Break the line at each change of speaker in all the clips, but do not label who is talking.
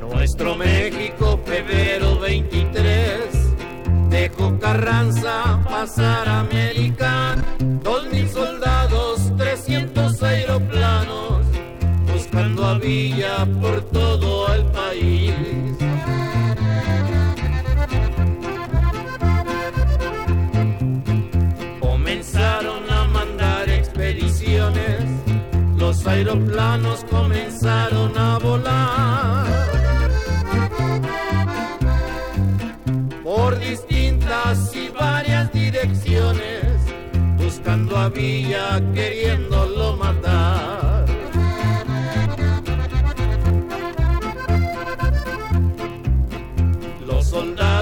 Nuestro México, febrero 23, dejó Carranza pasar a América. por todo el país. Comenzaron a mandar expediciones, los aeroplanos comenzaron a volar. Por distintas y varias direcciones, buscando a Villa, queriéndolo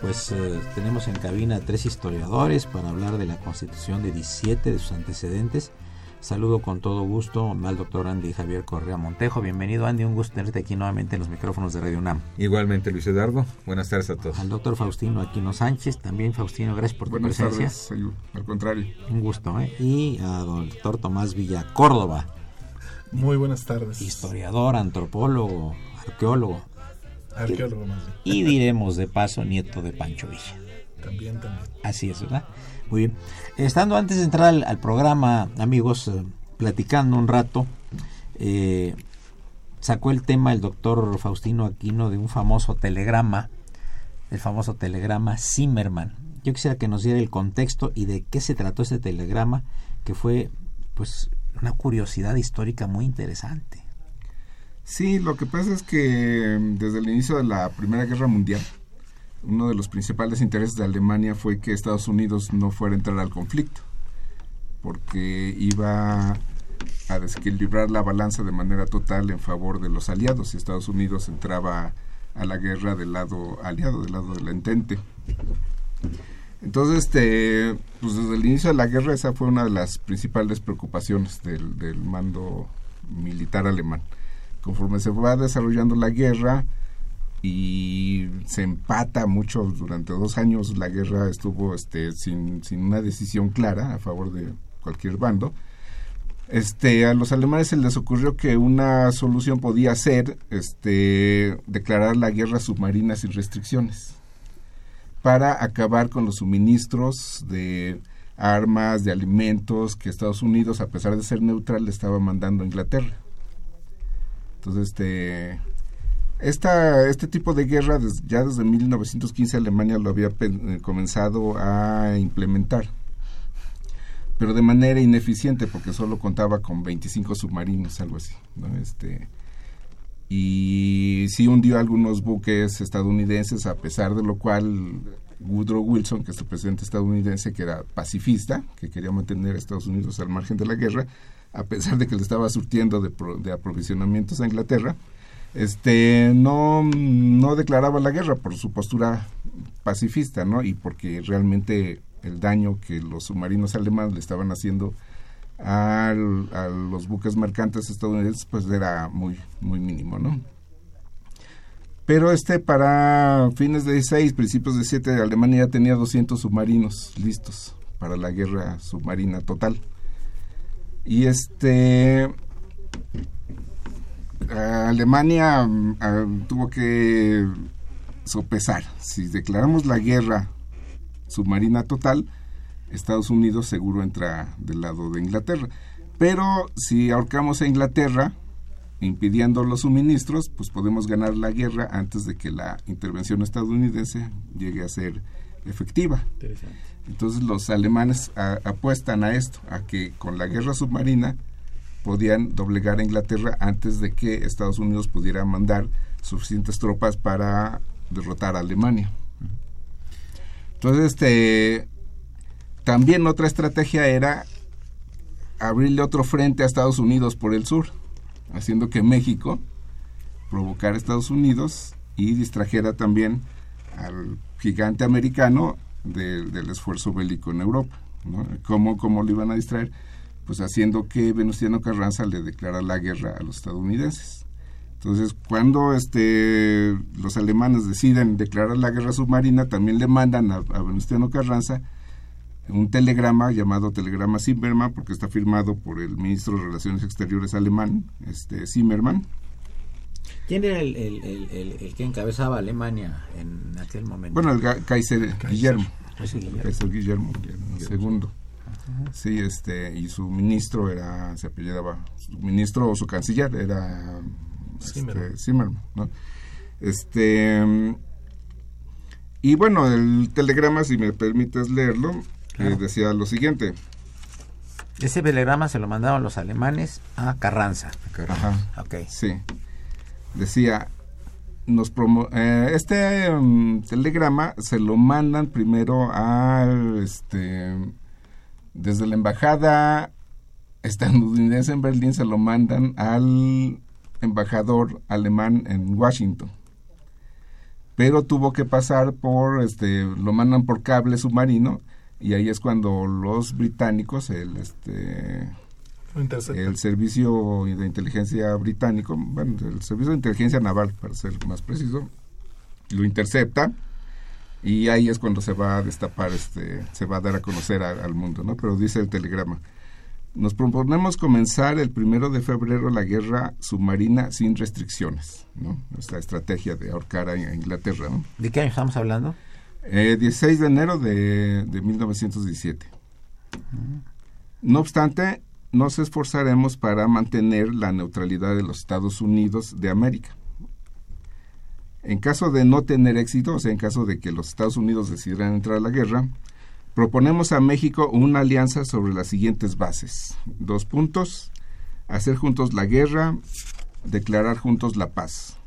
Pues eh, tenemos en cabina tres historiadores para hablar de la Constitución de 17, de sus antecedentes. Saludo con todo gusto al doctor Andy Javier Correa Montejo. Bienvenido Andy, un gusto tenerte aquí nuevamente en los micrófonos de Radio UNAM.
Igualmente Luis Eduardo, buenas tardes a todos.
Al doctor Faustino Aquino Sánchez, también Faustino, gracias por tu presencia.
Tardes, al contrario.
Un gusto, ¿eh? Y al doctor Tomás Villa Córdoba,
muy buenas tardes.
Historiador, antropólogo, arqueólogo.
Arqueólogo más bien.
Y diremos de paso nieto de Pancho Villa.
También, también.
Así es, ¿verdad? Muy bien. Estando antes de entrar al, programa, amigos, eh, platicando un rato, eh, sacó el tema el doctor Faustino Aquino de un famoso telegrama, el famoso telegrama Zimmerman. Yo quisiera que nos diera el contexto y de qué se trató ese telegrama, que fue, pues, una curiosidad histórica muy interesante.
Sí, lo que pasa es que mm, desde el inicio de la Primera Guerra Mundial, uno de los principales intereses de Alemania fue que Estados Unidos no fuera a entrar al conflicto, porque iba a desequilibrar la balanza de manera total en favor de los aliados y Estados Unidos entraba a la guerra del lado aliado, del lado del entente. Entonces, este, pues desde el inicio de la guerra esa fue una de las principales preocupaciones del mando militar alemán. Conforme se va desarrollando la guerra y se empata mucho durante dos años, la guerra estuvo este, sin, sin una decisión clara a favor de cualquier bando. Este, a los alemanes se les ocurrió que una solución podía ser este, declarar la guerra submarina sin restricciones para acabar con los suministros de armas, de alimentos que Estados Unidos, a pesar de ser neutral, le estaba mandando a Inglaterra. Entonces, este, este tipo de guerra ya desde 1915 Alemania lo había eh, comenzado a implementar, pero de manera ineficiente porque solo contaba con 25 submarinos, algo así. ¿no? Este, y sí hundió algunos buques estadounidenses, a pesar de lo cual Woodrow Wilson, que es el presidente estadounidense, que era pacifista, que quería mantener a Estados Unidos al margen de la guerra, a pesar de que le estaba surtiendo de, de aprovisionamientos a Inglaterra, este no, no declaraba la guerra por su postura pacifista, ¿no? Y porque realmente el daño que los submarinos alemanes le estaban haciendo a los buques mercantes estadounidenses pues era muy muy mínimo no pero este para fines de 16 principios de 7 Alemania ya tenía 200 submarinos listos para la guerra submarina total y este Alemania mm, tuvo que sopesar. Si declaramos la guerra submarina total, Estados Unidos seguro entra del lado de Inglaterra. Pero si ahorcamos a Inglaterra, impidiendo los suministros, pues podemos ganar la guerra antes de que la intervención estadounidense llegue a ser efectiva. Entonces los alemanes apuestan a esto, a que con la guerra submarina podían doblegar a Inglaterra antes de que Estados Unidos pudiera mandar suficientes tropas para derrotar a Alemania. Entonces, este, también otra estrategia era abrirle otro frente a Estados Unidos por el sur, haciendo que México provocara a Estados Unidos y distrajera también al gigante americano del esfuerzo bélico en Europa. ¿no? ¿Cómo, ¿Cómo lo iban a distraer? Pues haciendo que Venustiano Carranza le declara la guerra a los estadounidenses. Entonces, cuando este, los alemanes deciden declarar la guerra submarina, también le mandan a, Venustiano Carranza un telegrama llamado Telegrama Zimmermann, porque está firmado por el ministro de Relaciones Exteriores alemán, este Zimmermann.
¿Quién era el, el, que encabezaba Alemania en aquel momento?
Bueno, el Kaiser, Guillermo. Kaiser Guillermo, segundo. Sí, este, y su ministro era, se apellidaba, su ministro o su canciller era este, Zimmermann, ¿no? Este, y bueno, el telegrama, si me permites leerlo, eh, decía lo siguiente.
Ese telegrama se lo mandaron los alemanes a Carranza.
Ajá. Okay. Sí. Decía, nos promo eh, este um, telegrama se lo mandan primero al este desde la embajada estadounidense en Berlín se lo mandan al embajador alemán en Washington. Pero tuvo que pasar por este lo mandan por cable submarino y ahí es cuando los británicos, el este el servicio de inteligencia británico, bueno, el servicio de inteligencia naval, para ser más preciso, lo intercepta y ahí es cuando se va a destapar, este, se va a dar a conocer al mundo, ¿no? Pero dice el telegrama, nos proponemos comenzar el primero de febrero la guerra submarina sin restricciones, ¿no? Esta estrategia de ahorcar a Inglaterra, ¿no?
¿De qué año estamos hablando?
16 eh, de enero de, 1917. No obstante, nos esforzaremos para mantener la neutralidad de los Estados Unidos de América. En caso de no tener éxito, o sea, en caso de que los Estados Unidos decidieran entrar a la guerra, proponemos a México una alianza sobre las siguientes bases. Dos puntos, hacer juntos la guerra, declarar juntos la paz.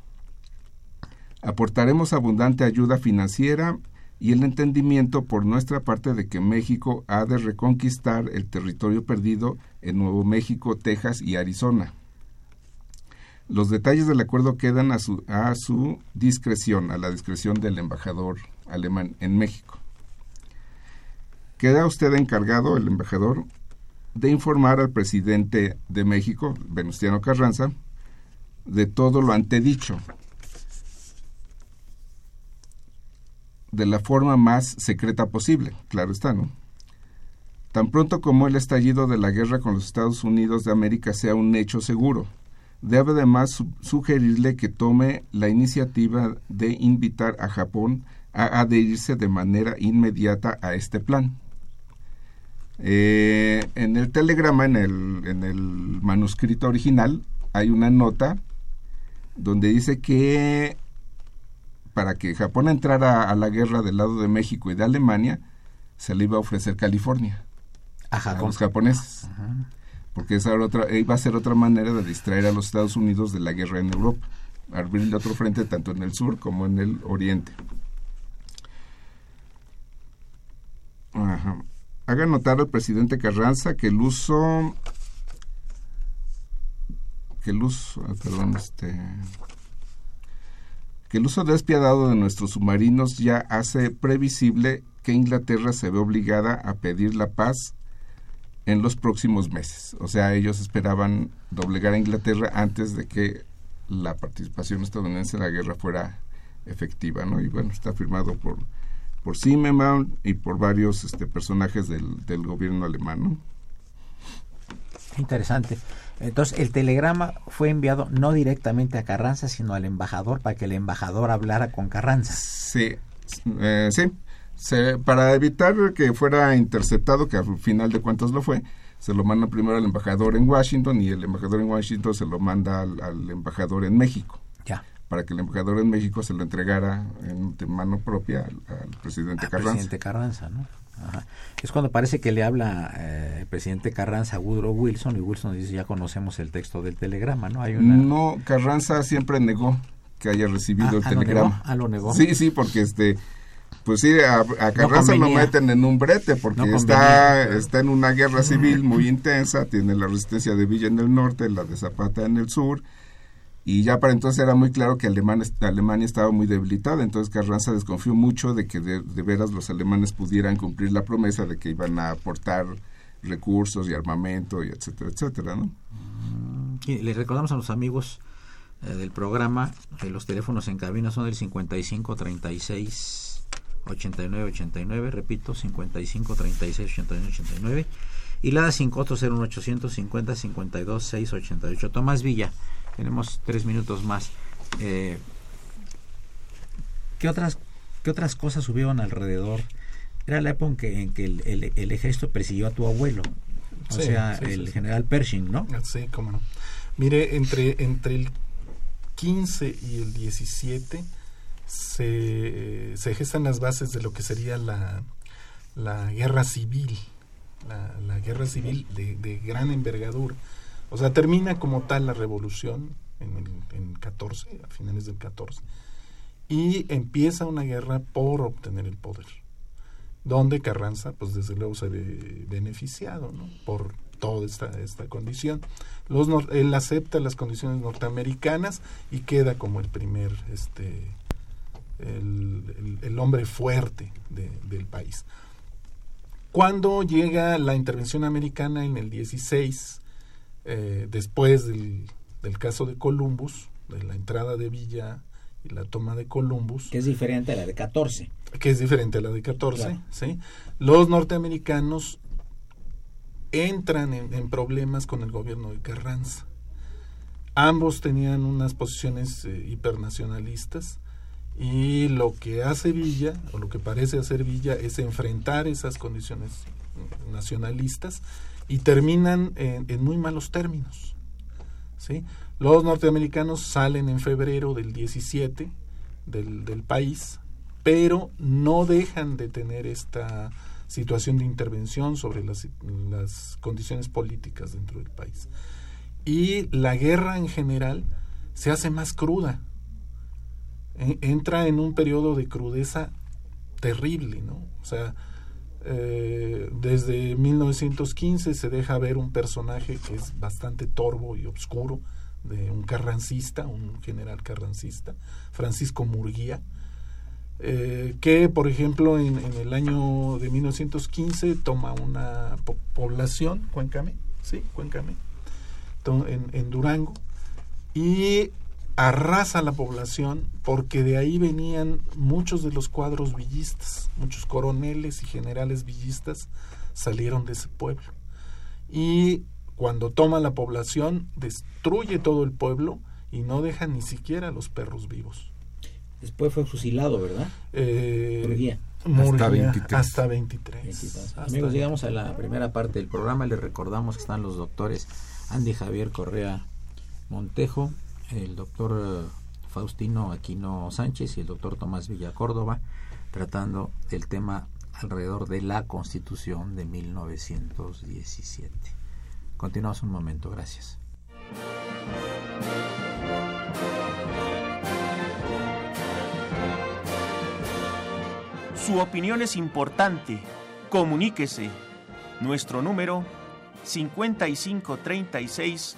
Aportaremos abundante ayuda financiera y el entendimiento por nuestra parte de que México ha de reconquistar el territorio perdido en Nuevo México, Texas y Arizona. Los detalles del acuerdo quedan a su, a su discreción, a la discreción del embajador alemán en México. Queda usted encargado, el embajador, de informar al presidente de México, Venustiano Carranza, de todo lo antedicho, de la forma más secreta posible, claro está, ¿no? Tan pronto como el estallido de la guerra con los Estados Unidos de América sea un hecho seguro, debe además sugerirle que tome la iniciativa de invitar a Japón a adherirse de manera inmediata a este plan. Eh, en el telegrama, en el, en el manuscrito original, hay una nota donde dice que para que Japón entrara a la guerra del lado de México y de Alemania, se le iba a ofrecer California a, los japoneses. Porque esa otra, iba a ser otra manera de distraer a los Estados Unidos de la guerra en Europa, abrirle otro frente tanto en el sur como en el oriente. Haga notar al presidente Carranza que el uso que el uso, ah, perdón, este que el uso despiadado de nuestros submarinos ya hace previsible que Inglaterra se ve obligada a pedir la paz en los próximos meses. O sea, ellos esperaban doblegar a Inglaterra antes de que la participación estadounidense en la guerra fuera efectiva, ¿no? Y bueno, está firmado por por Zimmermann y por varios este, personajes del, del gobierno alemán, ¿no?
Interesante. Entonces, el telegrama fue enviado no directamente a Carranza, sino al embajador para que el embajador hablara con Carranza.
Sí, eh, sí. Se, para evitar que fuera interceptado, que al final de cuentas lo fue, se lo manda primero al embajador en Washington y el embajador en Washington se lo manda al, al embajador en México.
Ya.
Para que el embajador en México se lo entregara en, de mano propia al, al presidente
Al
Carranza.
presidente Carranza, ¿no? Ajá. Es cuando parece que le habla eh, el presidente Carranza a Woodrow Wilson y Wilson dice, ya conocemos el texto del telegrama, ¿no? Hay una...
No, Carranza siempre negó que haya recibido
Ah,
el
ah, ¿lo
telegrama.
negó? Ah, ¿lo negó?
Sí, sí, porque este pues sí, a, a Carranza lo meten en un brete porque
No
está, está en una guerra civil muy intensa, tiene la resistencia de Villa en el norte, la de Zapata en el sur, y ya para entonces era muy claro que Alemania, Alemania estaba muy debilitada, entonces Carranza desconfió mucho de que de, de veras los alemanes pudieran cumplir la promesa de que iban a aportar recursos y armamento y etcétera, etcétera, ¿no?
Y les recordamos a los amigos eh, del programa, eh, los teléfonos en cabina son el 55 36 89 89, repito, 55 36 89 89, y la sin costo 01 850 52 6 88. Tomás Villa, tenemos tres minutos más. Eh, ¿qué, otras, ¿Qué otras cosas subieron alrededor? Era la época en que, en que el, el- el ejército persiguió a tu abuelo, o
Sí,
sea,
sí, sí,
el
sí.
general Pershing, ¿no?
Sí, cómo no. Mire, entre, entre el 15 y el 17 se, se gestan las bases de lo que sería la, la guerra civil, la, la guerra civil de, de gran envergadura. O sea, termina como tal la revolución en el en 14, a finales del 14, y empieza una guerra por obtener el poder donde Carranza, pues desde luego se ve beneficiado ¿no? por toda esta, esta condición. Los él acepta las condiciones norteamericanas y queda como el primer, este, el, el- el hombre fuerte de- del país. Cuando llega la intervención americana en el 16, eh, después del, del caso de Columbus, de la entrada de Villa y la toma de Columbus,
que es diferente a la de 14.
que es diferente a la de 14,
Claro.
¿sí? Los norteamericanos entran en, en problemas con el gobierno de Carranza. Ambos tenían unas posiciones eh, hipernacionalistas y lo que hace Villa, o lo que parece hacer Villa, es enfrentar esas condiciones eh, nacionalistas y terminan en, en muy malos términos. ¿sí? Los norteamericanos salen en febrero del 17 del, del país, pero no dejan de tener esta situación de intervención sobre las, las condiciones políticas dentro del país. Y la guerra en general se hace más cruda. Entra en un periodo de crudeza terrible, ¿no? O sea, eh, desde 1915 se deja ver un personaje que es bastante torvo y oscuro, de un carrancista, un general carrancista, Francisco Murguía, eh, que por ejemplo en, el año de 1915 toma una po- población, Cuencame, sí, Cuencame, en, en Durango, y arrasa la población porque de ahí venían muchos de los cuadros villistas, muchos coroneles y generales villistas salieron de ese pueblo. Y cuando toma la población, destruye todo el pueblo y no deja ni siquiera a los perros vivos.
Después fue fusilado, ¿verdad?
Eh,
Murguía.
Murguía,
23.
Hasta 23.
Veintitrés.
Hasta-
Amigos, llegamos a la primera parte del programa. Les recordamos que están los doctores Andy Javier Correa Montejo, el doctor eh, Faustino Aquino Sánchez y el doctor Tomás Villa Córdoba, tratando el tema alrededor de la Constitución de 1917. Continuamos un momento, gracias.
Su opinión es importante. Comuníquese. Nuestro número 5536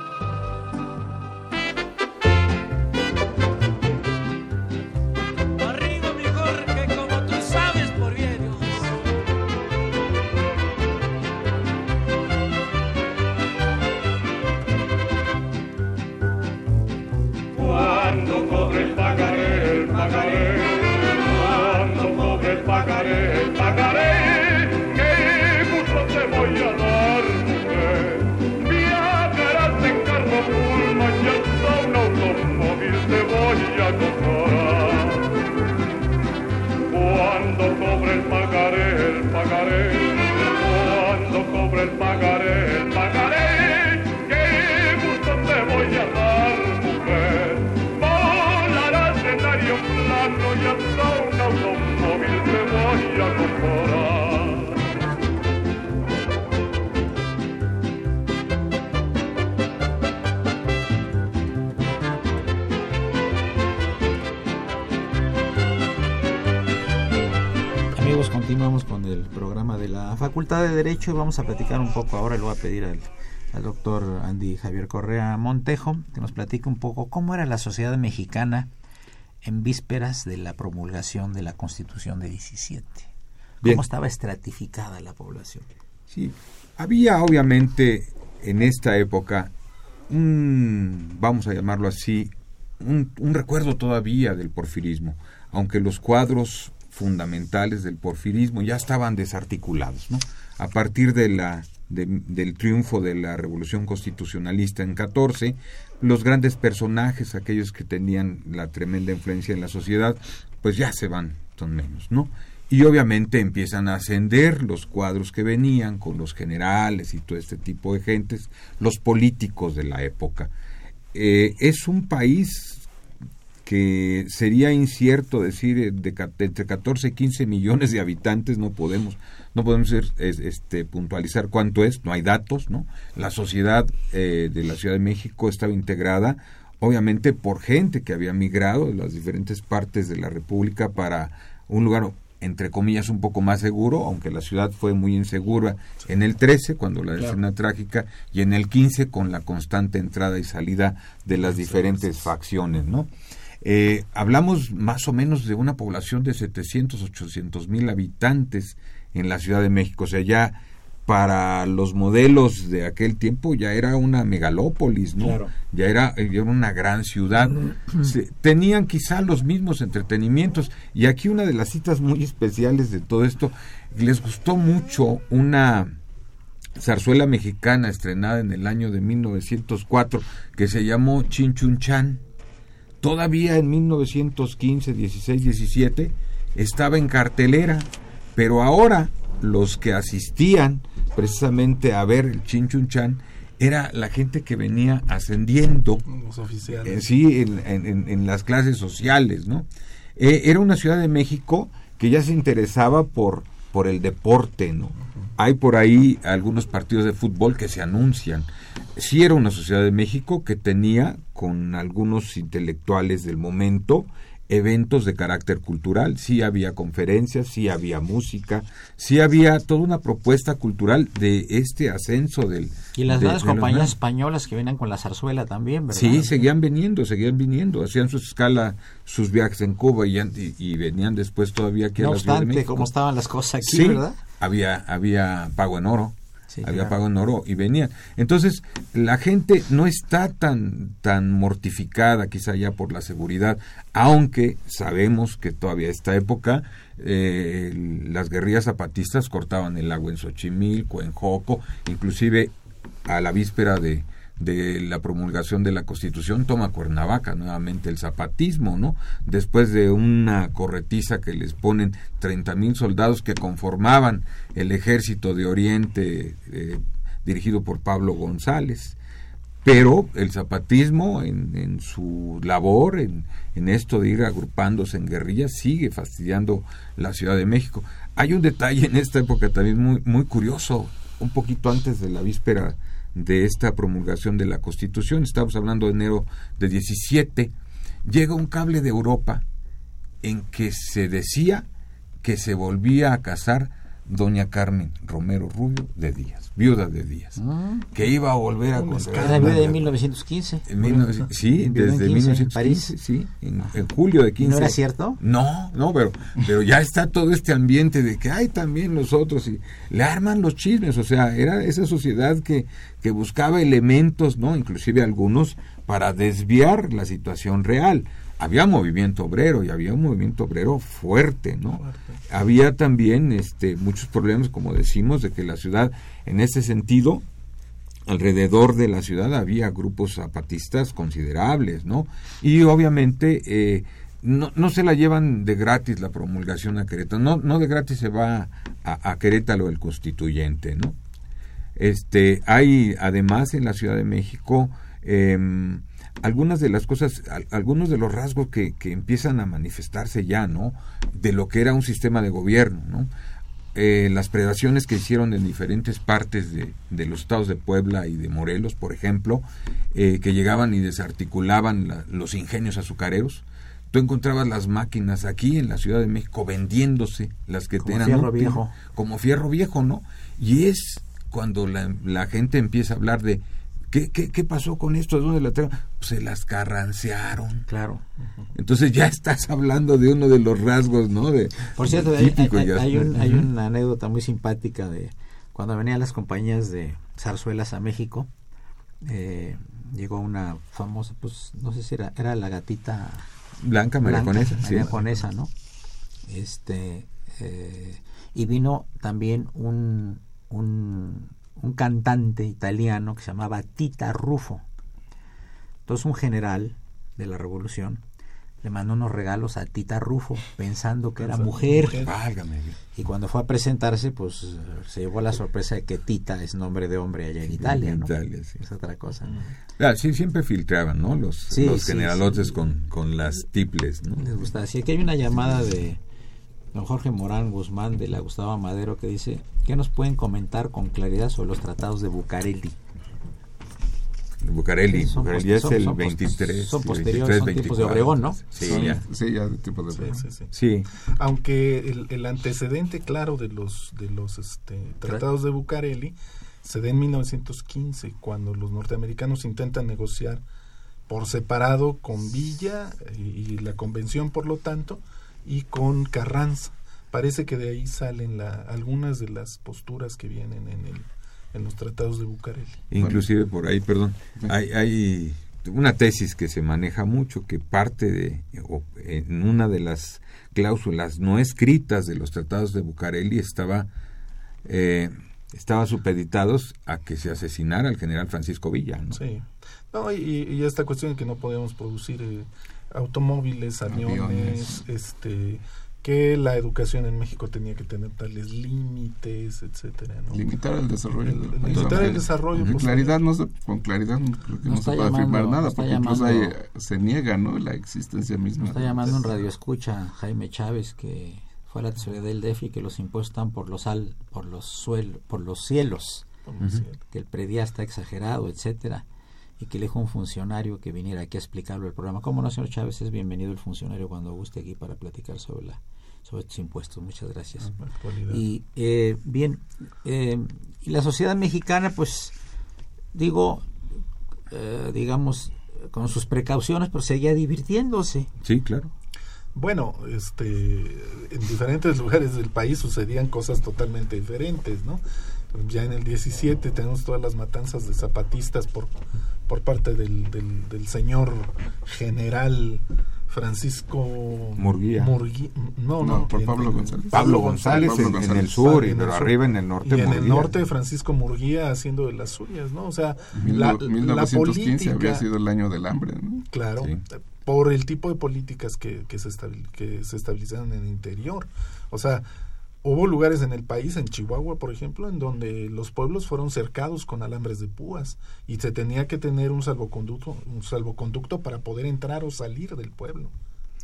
Programa de la Facultad de Derecho y vamos a platicar un poco ahora, le voy a pedir al, al doctor Andy Javier Correa Montejo que nos platique un poco cómo era la sociedad mexicana en vísperas de la promulgación de la Constitución de 17.
Bien.
¿Cómo estaba estratificada la población?
Sí, había obviamente en esta época un, vamos a llamarlo así, un, un recuerdo todavía del porfirismo, aunque los cuadros fundamentales del porfirismo ya estaban desarticulados. A partir de la de- del triunfo de la revolución constitucionalista en 14, los grandes personajes, aquellos que tenían la tremenda influencia en la sociedad, pues ya se van, son menos, ¿no? Y obviamente empiezan a ascender los cuadros que venían con los generales y todo este tipo de gentes, los políticos de la época. Eh, es un país que sería incierto decir eh, de, entre 14 y 15 millones de habitantes no podemos no podemos ser, este puntualizar cuánto es no hay datos no la sociedad eh, de la Ciudad de México estaba integrada obviamente por gente que había migrado de las diferentes partes de la República para un lugar entre comillas un poco más seguro, aunque la ciudad fue muy insegura en el 13 cuando la escena trágica y en el 15 con la constante entrada y salida de las diferentes facciones, ¿no? Eh, hablamos más o menos de una población de 700, 800 mil habitantes en la Ciudad de México, o sea, ya para los modelos de aquel tiempo ya era una megalópolis, ¿no?
Claro.
Ya era, ya era una gran ciudad. Se- tenían quizá los mismos entretenimientos. Y aquí una de las citas muy especiales de todo esto, les gustó mucho una zarzuela mexicana estrenada en el año de 1904 que se llamó Chinchunchan. Todavía en 1915, 16, 17 estaba en cartelera, pero ahora los que asistían precisamente a ver el Chinchunchan era la gente que venía ascendiendo
Los
eh, sí, en, en- en- en las clases sociales, ¿no? Eh, era una ciudad de México que ya se interesaba por, por el deporte, ¿no? Hay por ahí algunos partidos de fútbol que se anuncian. Sí era una sociedad de México que tenía, con algunos intelectuales del momento, eventos de carácter cultural, sí había conferencias, sí había música, sí había toda una propuesta cultural de este ascenso del...
Y las
de-
grandes
de
compañías españolas que venían con la zarzuela también, ¿verdad?
Sí, seguían viniendo, seguían viniendo, hacían su escala, sus viajes en Cuba y, y, y venían después todavía aquí
No
a la Ciudad de
obstante,
México.
cómo estaban las cosas aquí,
Sí,
¿verdad?
Había, había pago en oro,
Sí,
había
claro.
pago en oro y venían. Entonces, la gente no está tan, tan mortificada quizá ya por la seguridad, aunque sabemos que todavía esta época eh, las guerrillas zapatistas cortaban el agua en Xochimilco, en Joco, inclusive a la víspera de, de la promulgación de la Constitución toma Cuernavaca nuevamente el zapatismo, ¿no? Después de una corretiza que les ponen 30 mil soldados que conformaban el ejército de Oriente eh, dirigido por Pablo González. Pero el zapatismo en, en su labor, en, en esto de ir agrupándose en guerrillas, sigue fastidiando la Ciudad de México. Hay un detalle en esta época también muy, muy curioso, un poquito antes de la víspera de esta promulgación de la Constitución, estamos hablando de enero de 17, llega un cable de Europa en que se decía que se volvía a casar doña Carmen Romero Rubio de Díaz, viuda de Díaz, que iba a volver a contraer
Era viuda de 1915.
en 1900 sí,
en
desde
15,
1915,
París.
sí, en, en julio de 15.
¿No era cierto?
No, no, pero, pero ya está todo este ambiente de que hay también nosotros y le arman los chismes, o sea, era esa sociedad que, que buscaba elementos, ¿no? Inclusive algunos para desviar la situación real. Había movimiento obrero y había un movimiento obrero fuerte, ¿no? Había también este, muchos problemas, como decimos, de que la ciudad, en ese sentido, alrededor de la ciudad había grupos zapatistas considerables, ¿no? Y obviamente eh, no, no se la llevan de gratis la promulgación a Querétaro, no, no de gratis se va a, a Querétaro el constituyente, ¿no? Este, hay además en la Ciudad de México em, algunas de las cosas, al- algunos de los rasgos que, que empiezan a manifestarse ya, ¿no? De lo que era un sistema de gobierno, ¿no? Eh, las predaciones que hicieron en diferentes partes de, de los estados de Puebla y de Morelos, por ejemplo, eh, que llegaban y desarticulaban la- los ingenios azucareros, tú encontrabas las máquinas aquí en la Ciudad de México vendiéndose, las que
Como
tenían
fierro
útil,
viejo.
como fierro viejo, ¿no? Y es cuando la, la gente empieza a hablar de ¿qué, qué, qué pasó con esto? ¿De dónde la traen? Pues se las carrancearon.
Claro.
Entonces ya estás hablando de uno de los rasgos, ¿no? De,
Por cierto, hay,
típico
hay-
ya.
hay un- hay una anécdota muy simpática de cuando venían las compañías de zarzuelas a México. eh, llegó una famosa, pues no sé si era, era la gatita
Blanca, María Conesa, sí.
Conesa, ¿no? Este, eh, y vino también un, un, un cantante italiano que se llamaba Tita Rufo. Entonces un general de la revolución le mandó unos regalos a Tita Rufo pensando que era mujer. Y cuando fue a presentarse, pues se llevó la sorpresa de que Tita es nombre de hombre allá en Italia,
En
¿no?
Italia, sí.
Es otra cosa.
Ah, sí, siempre filtraban, ¿no? Los,
Sí,
los
sí,
generalotes
sí.
Con, con las tiples, ¿no?
les gusta. Así que hay una llamada de don Jorge Morán Guzmán de la Gustavo Madero que dice, ¿qué nos pueden comentar con claridad sobre los tratados de Bucareli?
Bucareli, es
son-
el
son pos-
23.
son
23,
posteriores, son tiempos de
24.
Obregón, ¿no?
Sí,
Son-
ya.
Sí, ya de tipo de...
Sí, sí, sí.
Sí,
Aunque el, el antecedente claro de los de los este, tratados de Bucareli se da en 1915 cuando los norteamericanos intentan negociar por separado con Villa y, y la convención por lo tanto y con Carranza. Parece que de ahí salen la, algunas de las posturas que vienen en el en los tratados de Bucareli.
Inclusive por ahí, perdón, hay, hay una tesis que se maneja mucho que parte de, o en una de las cláusulas no escritas de los tratados de Bucareli estaba, eh, estaba supeditados a que se asesinara al general Francisco Villa, ¿no?
Sí. No, y, y esta cuestión de que no podíamos producir eh, automóviles, aviones,
Aviones.
este que la educación en México tenía que tener tales límites, etcétera, ¿no?
Limitar el desarrollo
El-
país.
limitar el desarrollo,
Con
pues,
claridad, no se, con claridad no creo que
No
no, se puede
llamando,
afirmar nada, porque incluso
llamando-
hay- se niega ¿no? la existencia misma.
Está llamando un radio escucha Jaime Chávez que fue a la tesorería del DEF y que los impuestos están por los al, por los suel, por los cielos,
Como decía.
que el predial está exagerado, etcétera, y que le dijo un funcionario que viniera aquí a explicarlo el programa. ¿Cómo no, señor Chávez? Es bienvenido el funcionario cuando guste aquí para platicar sobre la sobre estos impuestos. Muchas gracias.
Actualidad.
Y eh, bien, eh, y la sociedad mexicana, pues digo, eh, digamos, con sus precauciones, pero seguía divirtiéndose.
Sí, claro.
Bueno, este, en diferentes lugares del país sucedían cosas totalmente diferentes, ¿no? Ya en el 17 tenemos todas las matanzas de zapatistas por, por parte del, del, del señor general Francisco
Murguía.
Murgui- no, no,
No, por
en-
Pablo
en-
González.
Pablo González,
Pablo
en, en el sur, y,
En el
pero
sur.
arriba en el norte.
Y en el
Murguía.
norte Francisco Murguía haciendo de las suyas, ¿no? O sea,
Mil-
la,
1915
la
había
política,
sido el año del hambre. ¿no?
Claro,
Sí.
por el tipo de políticas que, que, se estabil- que se estabilizaron en el interior. O sea, hubo lugares en el país, en Chihuahua, por ejemplo, en donde los pueblos fueron cercados con alambres de púas y se tenía que tener un salvoconducto, un salvoconducto para poder entrar o salir del pueblo.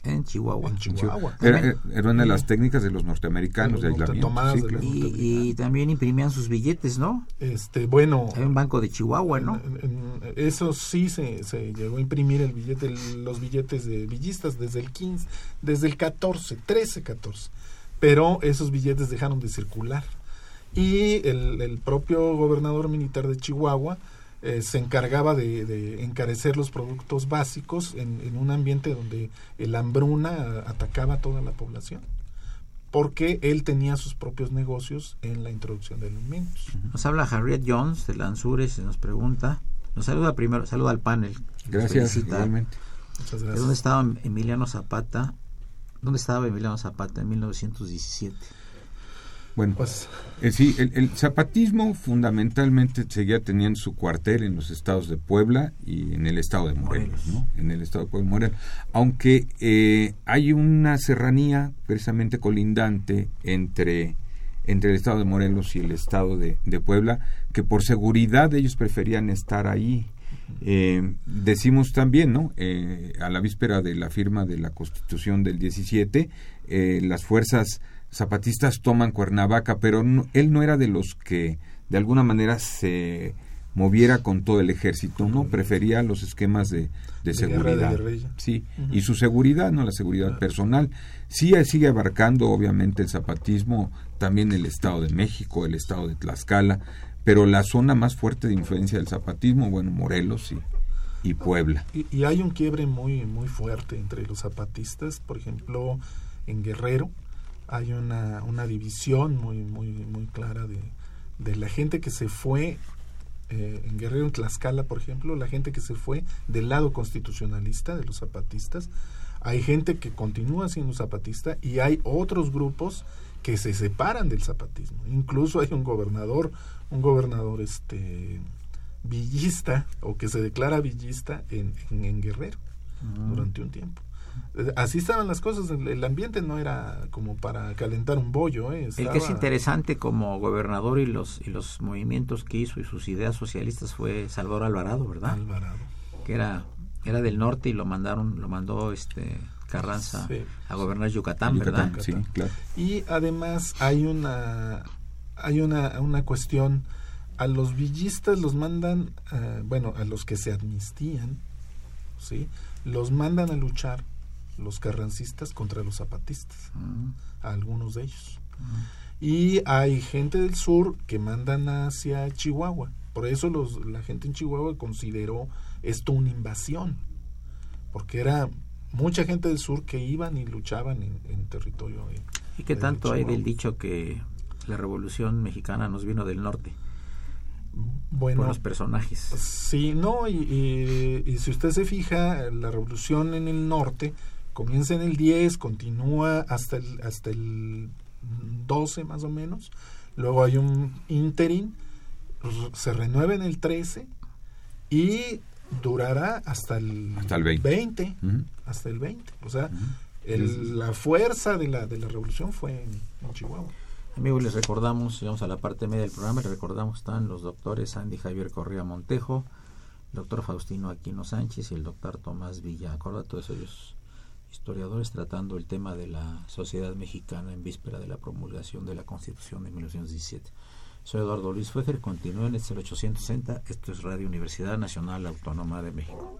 En Chihuahua.
En Chihuahua.
Era, era una de las técnicas de los norteamericanos de
los norte-
aislamiento.
tomadas
sí,
de
claro.
los-
Y, y también imprimían sus billetes, ¿no?
Este, bueno,
Hay un banco de Chihuahua, ¿no?
En- en- eso sí se, se llegó a imprimir el billete, el- los billetes de villistas desde el 15, desde el 14, 13, 14. Pero esos billetes dejaron de circular. Y el, el propio gobernador militar de Chihuahua eh, se encargaba de, de encarecer los productos básicos en, en un ambiente donde el hambruna atacaba a toda la población. Porque él tenía sus propios negocios en la introducción de alimentos.
Nos habla Harriet Jones de Lanzures y nos pregunta, nos saluda primero, saluda al panel.
Gracias, igualmente.
Muchas
¿De
gracias.
dónde estaba Emiliano Zapata? ¿Dónde estaba Emiliano Zapata en 1917?
Bueno,
Pues,
Eh, sí, el, el zapatismo fundamentalmente seguía teniendo su cuartel en los estados de Puebla y en el estado de Morelos, ¿no? En el estado de Puebla, Morelos. Aunque eh, hay una serranía precisamente colindante entre, entre el estado de Morelos y el estado de, de Puebla, que por seguridad ellos preferían estar ahí. Eh, decimos también, ¿no? Eh, a la víspera de la firma de la Constitución del 17, eh, las fuerzas zapatistas toman Cuernavaca, pero no- él no era de los que de alguna manera se moviera con todo el ejército, ¿no? Prefería los esquemas de, de
De
seguridad.
de
sí, y su seguridad, ¿no? La seguridad personal. Sí, sigue abarcando, obviamente, el zapatismo, también el Estado de México, el Estado de Tlaxcala, pero la zona más fuerte de influencia del zapatismo, bueno, Morelos y, y Puebla.
Y, hay un quiebre muy muy fuerte entre los zapatistas, por ejemplo, en Guerrero hay una, una división muy muy muy clara de, de la gente que se fue eh, en Guerrero, en Tlaxcala, por ejemplo, la gente que se fue del lado constitucionalista de los zapatistas, hay gente que continúa siendo zapatista y hay otros grupos que se separan del zapatismo. Incluso hay un gobernador, un gobernador este villista o que se declara villista en, en, en Guerrero durante un tiempo. Así estaban las cosas, el, ambiente no era como para calentar un bollo. ¿eh?
El que es interesante como gobernador y los y los movimientos que hizo y sus ideas socialistas fue Salvador Alvarado, ¿verdad?
Alvarado.
Que era era del norte y lo mandaron lo mandó este Carranza
Sí.
a gobernar Yucatán,
Yucatán,
¿verdad?
sí, claro.
Y además hay una hay una, una cuestión. A los villistas los mandan eh, bueno a los que se amnistían sí los mandan a luchar los carrancistas contra los zapatistas
Mm.
a algunos de ellos. Y hay gente del sur que mandan hacia Chihuahua. Por eso los, la gente en Chihuahua consideró esto una invasión porque era mucha gente del sur que iban y luchaban en, en territorio
¿Y qué
de
tanto hay del dicho que la revolución mexicana nos vino del norte
bueno
por los personajes?
Sí, no, y, y- y si usted se fija, la revolución en el norte comienza en el 10, continúa hasta el, hasta el 12 más o menos, luego hay un interim, r- se renueva en el 13 y durará hasta el,
Hasta el 20. Ujú.
hasta el 20. O sea, el- la fuerza de la, de la revolución fue en, en Chihuahua.
Amigos, les recordamos, llegamos a la parte media del programa, les recordamos están los doctores Andy Javier Correa Montejo, el doctor Faustino Aquino Sánchez y el doctor Tomás Villa. Acorda todos ellos historiadores tratando el tema de la sociedad mexicana en víspera de la promulgación de la Constitución de 1917. Soy Eduardo Luis Fueger, continúen, este es el 860, esto es Radio Universidad Nacional Autónoma de México.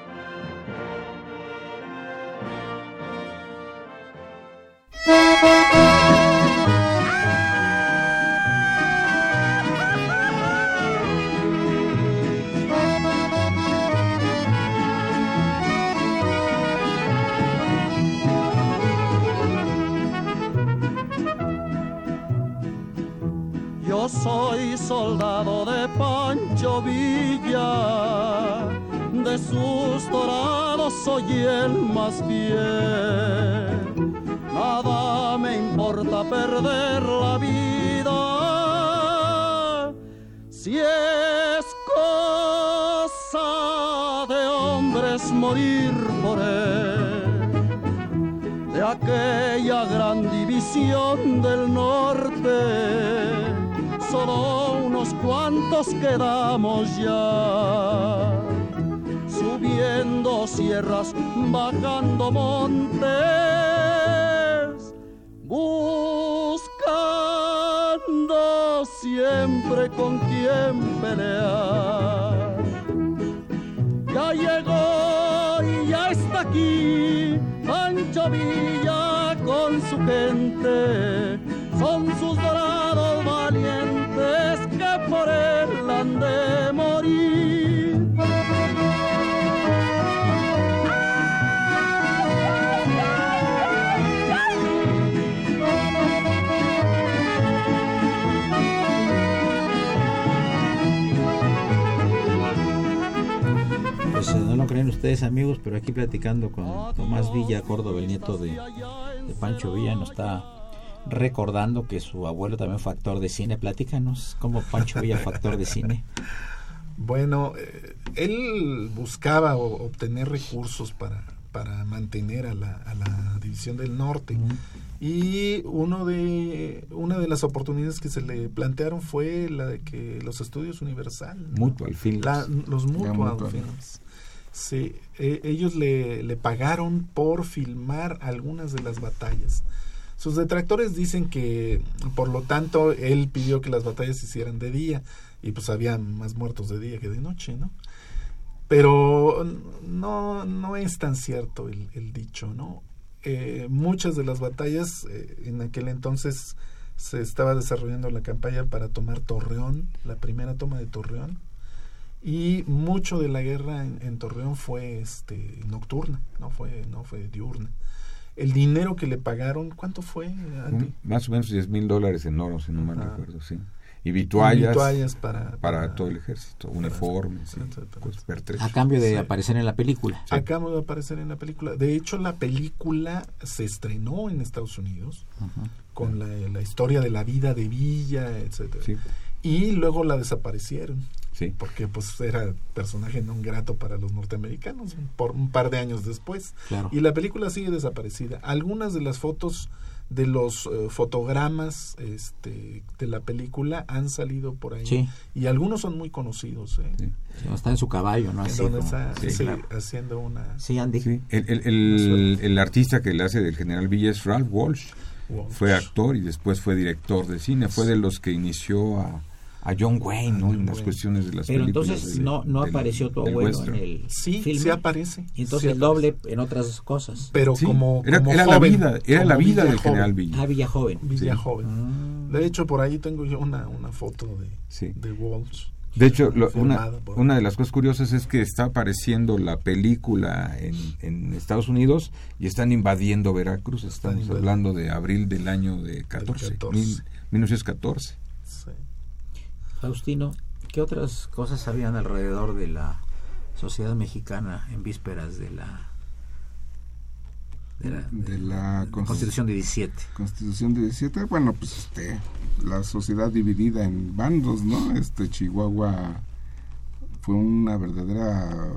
Sus dorados valientes que por él han de morir.
Pues eh, no lo creen ustedes amigos, pero aquí platicando con Tomás Villa Córdoba, el nieto de, Pancho Villa, nos está recordando que su abuelo también fue actor de cine. Platícanos cómo Pancho Villa fue actor de cine.
Bueno, eh, él buscaba obtener recursos para, para mantener a la, a la División del Norte. Y uno de, una de las oportunidades que se le plantearon fue la de que los estudios Universal.
Mutual Films.
La- los Mutual,
Mutual.
Films. Sí, eh, ellos le, le pagaron por filmar algunas de las batallas. Sus detractores dicen que, por lo tanto, él pidió que las batallas se hicieran de día y pues había más muertos de día que de noche, ¿no? Pero no, no es tan cierto el, dicho, ¿no? Eh, muchas de las batallas eh, en aquel entonces se estaba desarrollando la campaña para tomar Torreón, la primera toma de Torreón, y mucho de la guerra en, en Torreón fue este nocturna, no fue, no fue diurna. El dinero que le pagaron, ¿cuánto fue, Andy?
Más o menos 10 mil dólares en oro, si no mal recuerdo, sí. Y vituallas,
Vituallas para,
para todo el ejército, uniformes, cosas pertrechos.
A cambio de
Sí.
aparecer en la película.
Acabo de aparecer en la película. De hecho, la película se estrenó en Estados Unidos con la, la historia de la vida de Villa, etcétera.
Sí,
Y luego la desaparecieron
sí.
porque pues era personaje no grato para los norteamericanos por un par de años después.
Claro.
Y la película sigue desaparecida. Algunas de las fotos de los eh, fotogramas este, de la película han salido por ahí
Sí.
y algunos son muy conocidos. ¿eh?
Sí.
Está en su caballo, ¿no?
En
Así
donde
como-
está
sí,
sí,
claro.
haciendo una
Sí, Andy.
Sí, El, el, el, el artista que le hace del general Villa es Ralph Walsh.
Walsh.
Fue actor y después fue director de cine. Fue de los que inició a, a John Wayne ¿no?
John
en las
Wayne.
cuestiones de las
Pero
películas.
entonces no, no
del-
apareció tu abuelo en el
Sí,
filme.
sí aparece.
Y entonces
Sí
el
aparece.
doble en otras cosas.
Pero
Sí,
como,
era,
como
era la vida, era la vida
Villa
del
joven.
general Villa.
Ah, Villa Joven.
Villa
Sí.
joven.
Ah.
De hecho, por ahí tengo yo una, una foto de,
Sí.
de Walsh.
De hecho, lo- una, una de las cosas curiosas es que está apareciendo la película en, en Estados Unidos y están invadiendo Veracruz. Estamos
invadiendo.
hablando de abril del año de 14,
14.
mil- 1914.
Sí.
Faustino, ¿qué otras cosas habían alrededor de la sociedad mexicana en vísperas de la de la,
De la
Constitución de 17?
Constitución de 17, bueno, pues este, la sociedad dividida en bandos, ¿no? Este Chihuahua fue una verdadera,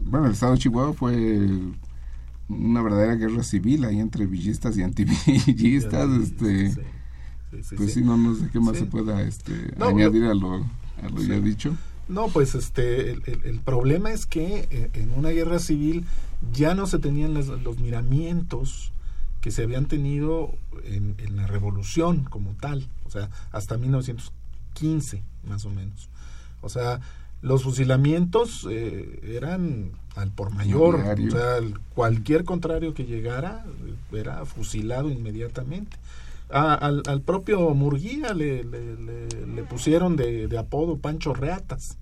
bueno, el estado de Chihuahua fue una verdadera guerra civil ahí entre villistas y antivillistas, este,
Sí, sí, sí,
pues
sí.
no, no sé qué más se pueda este,
No,
añadir a lo, a lo ya dicho.
No, pues este, el, el- el problema es que eh, en una guerra civil ya no se tenían las- los miramientos que se habían tenido en, en la revolución como tal, o sea, hasta 1915 más o menos. O sea, los fusilamientos eh, eran al por mayor, o sea, cualquier contrario que llegara era fusilado inmediatamente. A- al, al propio Murguía le, le- pusieron de, de apodo Pancho Reatas,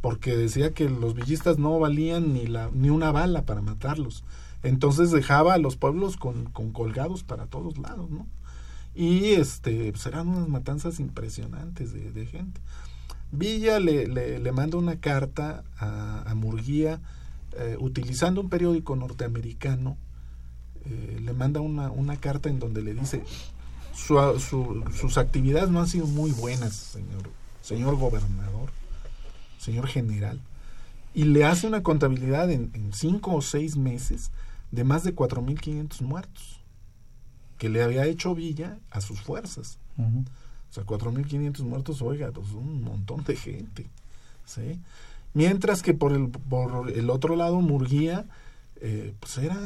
porque decía que los villistas no valían ni, la, ni una bala para matarlos. Entonces dejaba a los pueblos con, con colgados para todos lados, ¿no? Y este, pues eran unas matanzas impresionantes de, de gente. Villa le, le, manda una carta a, a Murguía eh, utilizando un periódico norteamericano. eh, le manda una, una carta en donde le dice su, su- sus actividades no han sido muy buenas, señor, señor gobernador, señor general. Y le hace una contabilidad en, en cinco o seis meses de más de 4.500 muertos que le había hecho Villa a sus fuerzas. O sea, 4.500 muertos, oiga, pues un montón de gente. ¿sí? Mientras que por el, por el otro lado, Murguía, eh, pues era,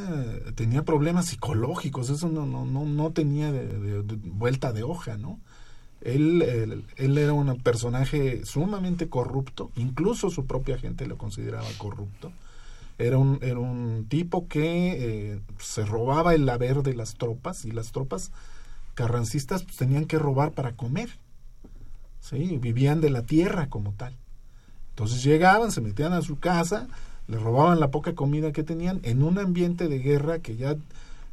tenía problemas psicológicos, eso no, no, no, no tenía vuelta de hoja, ¿no? Él, él, él era un personaje sumamente corrupto, incluso su propia gente lo consideraba corrupto. Era un, era un tipo que eh, se robaba el haber de las tropas y las tropas carrancistas pues, tenían que robar para comer. ¿sí? Vivían de la tierra como tal. Entonces llegaban, se metían a su casa, le robaban la poca comida que tenían en un ambiente de guerra que ya,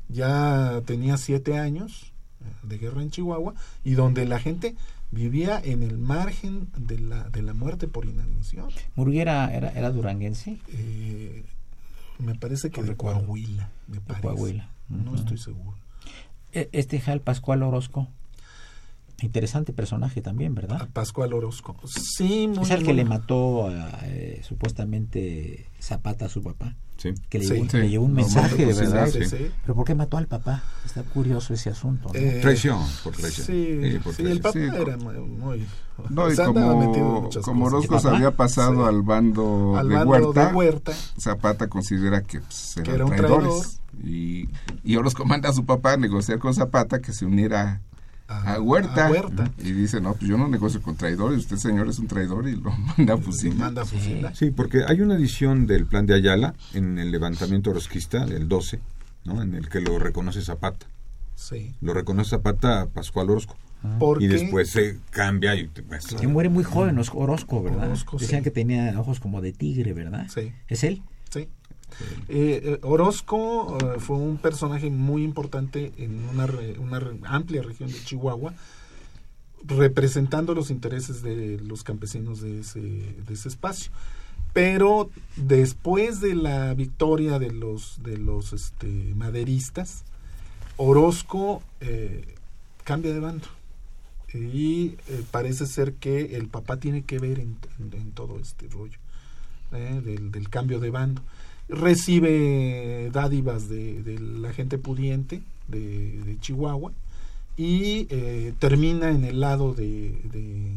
ya tenía siete años eh, de guerra en Chihuahua y donde la gente vivía en el margen de la, de la muerte por inanición.
Murguera era, era duranguense.
Eh, me parece que de. Coahuila, me parece.
Coahuila.
No estoy seguro.
E- Este Jal Pascual Orozco, interesante personaje también,
A
¿verdad?
Pascual Orozco. Sí, muy
Es el que le mató a, eh, supuestamente Zapata a su papá.
Sí.
Que le,
Sí.
llevó,
Sí.
le llevó un
No,
mensaje, ¿verdad?
Sí,
Sí.
sí.
Pero ¿por qué mató al papá? Está curioso ese asunto. ¿no?
Eh,
Traición, por traición.
Sí,
por
sí, el papá
Sí,
era muy...
No, y como. Orozco se había pasado
Sí.
al bando,
Al
de,
bando
Huerta,
de Huerta.
Zapata considera que pues, eran
era un
traidores. Y, y Orozco manda a su papá a negociar con Zapata que se uniera a, Huerta.
a Huerta.
Y dice, no, pues yo no negocio con traidores, usted señor es un traidor y lo manda a fusilar.
manda a fusilar.
Sí, porque hay una edición del plan de Ayala en el levantamiento orosquista del 12, ¿no? en el que lo reconoce Zapata.
Sí.
Lo reconoce Zapata a Pascual Orozco.
Porque
Y después se cambia y pues,
Que muere muy joven Orozco, ¿verdad?
Orozco,
Decían
sí.
que tenía ojos como de tigre, ¿verdad?
Sí.
¿Es él?
Sí. Eh, eh, Orozco eh, fue un personaje muy importante en una, amplia región de Chihuahua, representando los intereses de los campesinos de ese, de ese espacio. Pero después de la victoria de los, de los este, maderistas, Orozco cambia de bando. Y parece ser que el papá tiene que ver en, todo este rollo del, del cambio de bando. Recibe dádivas de, de la gente pudiente de, de Chihuahua y eh, termina en el lado de, de,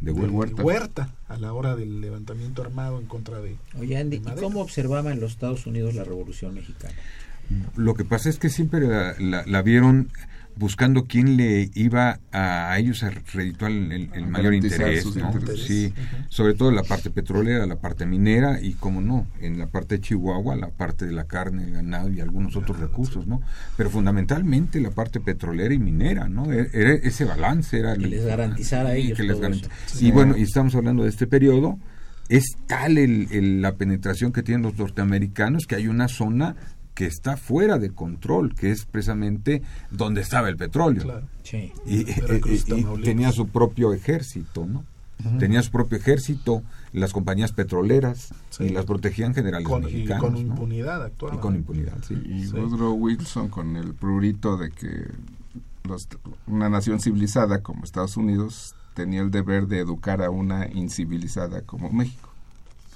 de
de
Huerta.
Huerta a la hora del levantamiento armado en contra de...
Oye, Andy, ¿y cómo observaba en los Estados Unidos la Revolución Mexicana?
Lo que pasa es que siempre la, la- la vieron buscando quién le iba a, a ellos a redituar el, el- el
A
mayor
garantizar
interés, ¿no?
intereses.
Sí, sobre todo la parte petrolera, la parte minera y, como no, en la parte de Chihuahua, la parte de la carne, el ganado y algunos otros recursos, ¿no? Pero fundamentalmente la parte petrolera y minera, ¿no? E- Era ese balance era...
Que les garantizara a ellos
que les. Y bueno, y estamos hablando de este periodo, es tal el- el- la penetración que tienen los norteamericanos que hay una zona que está fuera de control, que es precisamente donde estaba el petróleo.
Claro.
Sí.
Y,
Veracruz,
y- y tenía su propio ejército, ¿no? Tenía su propio ejército, las compañías petroleras,
Sí.
y las protegían generales
Con, y
mexicanos.
con
¿no?
impunidad actuaba.
Y con impunidad, sí.
Y
Sí.
Woodrow Wilson con el prurito de que los- una nación civilizada como Estados Unidos tenía el deber de educar a una incivilizada como México.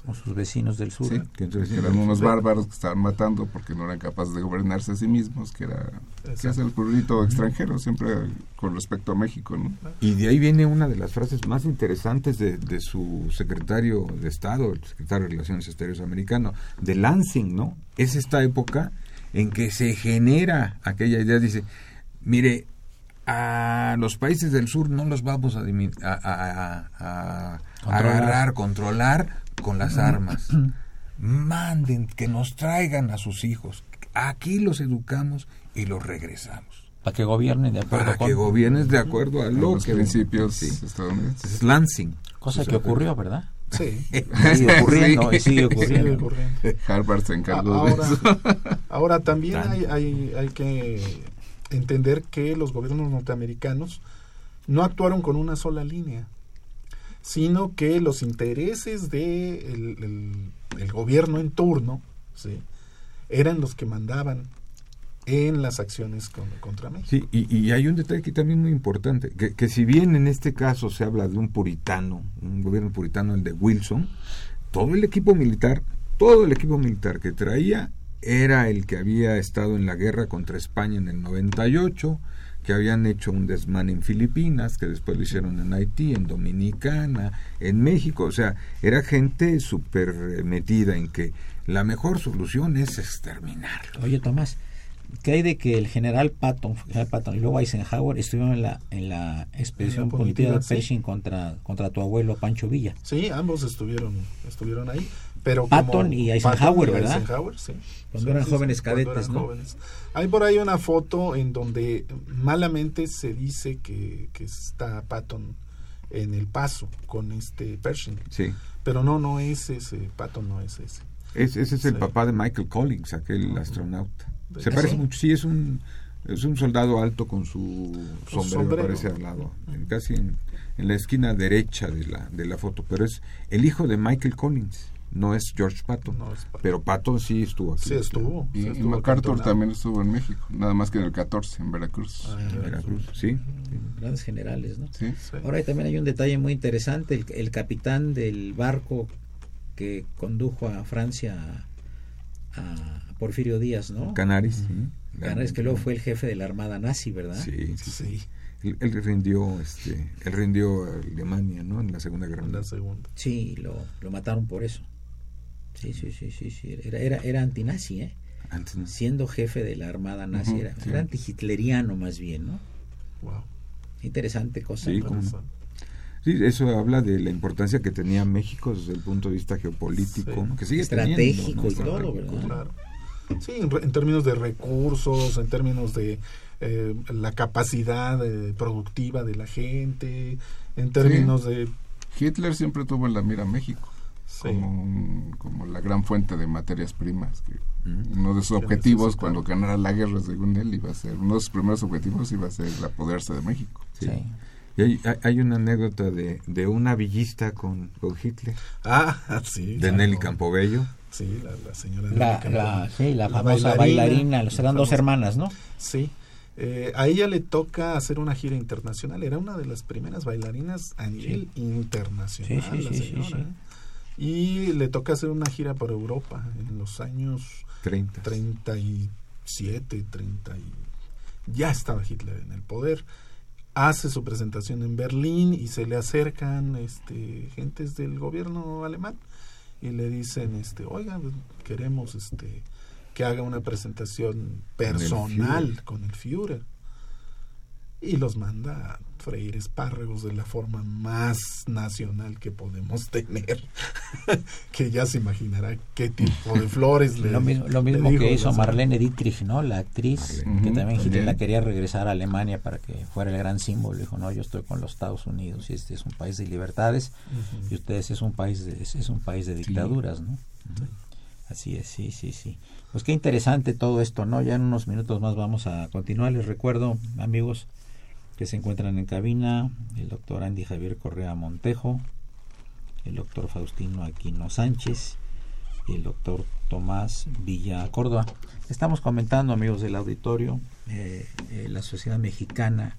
Como sus vecinos del sur.
Sí,
Que entonces-
que eran unos bárbaros que estaban matando porque no eran capaces de gobernarse a sí mismos, que era que es el prurito extranjero siempre con respecto a México, ¿no?
Y de ahí viene una de las frases más interesantes de, de su secretario de Estado, el secretario de Relaciones Exteriores americano, de Lansing, ¿no? Es esta época en que se genera aquella idea, dice, mire, a los países del sur no los vamos a- a- a- a
Controlar.
agarrar, controlar con las armas. Manden, que nos traigan a sus hijos. Aquí los educamos y los regresamos.
Para que gobiernen de acuerdo
Para
con...
que gobiernes de acuerdo a lo
los
que
principios
Sí.
estadounidenses.
es Lansing.
Cosa que ocurrió, ¿verdad?
Sí.
Sigue ocurriendo y sigue
Sigue
ocurriendo.
ocurriendo.
Harvard se encargó de
Ahora,
eso.
ahora también hay, hay, hay que entender que los gobiernos norteamericanos no actuaron con una sola línea, sino que los intereses de el, gobierno en turno ¿sí? eran los que mandaban en las acciones con- contra México.
Sí, y, y hay un detalle aquí también muy importante, que, que si bien en este caso se habla de un puritano, un gobierno puritano, el de Wilson, todo el equipo militar, todo el equipo militar que traía era el que había estado en la guerra contra España en el 98, que habían hecho un desmán en Filipinas, que después lo hicieron en Haití, en Dominicana, en México, o sea, era gente súper eh, metida en que la mejor solución es exterminarlo.
Oye, Tomás, ¿qué hay de que el general Patton, general Patton y luego Eisenhower estuvieron en la, en la expedición
En la
punitiva de
sí.
Pershing contra, contra tu abuelo Pancho Villa?
Sí, ambos estuvieron, estuvieron ahí. Pero
Patton
como-
y Eisenhower,
Patton y
¿verdad?
Eisenhower, sí.
Cuando
Sí,
eran
sí,
jóvenes
sí, cuando
cadetes,
eran
¿no?
jóvenes. Hay por ahí una foto en donde malamente se dice que, que está Patton en el paso con este Pershing.
Sí.
Pero no, no es ese, Patton no es ese.
Es- ese es el
Sí.
papá de Michael Collins, aquel astronauta. Se
¿Ah,
parece
sí?
mucho, sí, es un, es un soldado alto con su sombrero,
sombrero.
parece al lado, casi en, en la esquina derecha de la, de la foto, pero es el hijo de Michael Collins. No es George Patton,
No es Patton.
pero Patton sí estuvo aquí.
Sí estuvo.
Y,
sí
y
estuvo
MacArthur también estuvo en México, nada más que en el 14, en Veracruz.
Ah,
En Veracruz, sí.
Grandes generales, ¿no?
Sí.
sí.
Ahora también hay un detalle muy interesante, el, el capitán del barco que condujo a Francia a, a Porfirio Díaz, ¿no?
Canaris, sí.
Canaris, que luego fue el jefe de la armada nazi, ¿verdad?
Sí, sí, sí. Él, él rindió, este, él rindió a Alemania, ¿no? En la Segunda Guerra
en la
Mundial.
segunda.
Sí, lo, lo mataron por eso. Sí, sí, sí, sí, sí. Era, era, era antinazi, ¿eh?
¿no?
Siendo jefe de la armada nazi,
Ujú,
era,
sí.
era antihitleriano más bien, ¿no?
Wow.
Interesante cosa.
Sí,
no.
Sí, eso habla de la importancia que tenía México desde el punto de vista geopolítico,
Sí.
¿no? que sigue
Estratégico
teniendo,
y
¿no?
todo, ¿verdad?
Claro. Sí, en, en términos de recursos, en términos de eh, la capacidad eh, productiva de la gente, en términos de...
Hitler siempre tuvo en la mira México
Sí.
como, un- como la gran fuente de materias primas. Que uno de sus objetivos cuando ganara la guerra, según él, iba a ser, uno de sus primeros objetivos iba a ser el apoderarse de México.
Sí.
Sí.
Y hay, hay- una anécdota de, de una villista con, con Hitler,
Ah, sí.
de
claro.
Nelly Campobello.
Sí, la, la señora
La,
Nelly
la,
Campobello.
sí, la
La
famosa
bailarina,
bailarina, los eran dos hermanas, ¿no?
Sí. Eh, a ella le toca hacer una gira internacional. Era una de las primeras bailarinas a nivel internacional.
Sí, sí,
la
sí, sí,
señora,
sí.
¿eh? Y le toca hacer una gira por Europa en los años
30.
37, 30 y... Ya estaba Hitler en el poder. Hace su presentación en Berlín y se le acercan este, gentes del gobierno alemán y le dicen, este, oiga, queremos este, que haga una presentación personal
Führer.
con el Führer. Y los manda a freír espárragos de la forma más nacional que podemos tener. que ya se imaginará qué tipo de flores le
Lo mismo, lo
le
mismo
dijo
que hizo. Marlene Dietrich, ¿no? La actriz,
Marlene.
que también Hitler la quería regresar a Alemania para que fuera el gran símbolo. Dijo, no, yo estoy con los Estados Unidos y este es un país de libertades
Ujú.
y ustedes es un país de, es, es un país de dictaduras, ¿no? Así es, sí, sí, sí. Pues qué interesante todo esto, ¿no? Ya en unos minutos más vamos a continuar. Les recuerdo, amigos, que se encuentran en cabina el doctor Andy Javier Correa Montejo, el doctor Faustino Aquino Sánchez y el doctor Tomás Villa Córdoba. Estamos comentando, amigos del auditorio, eh, eh, la sociedad mexicana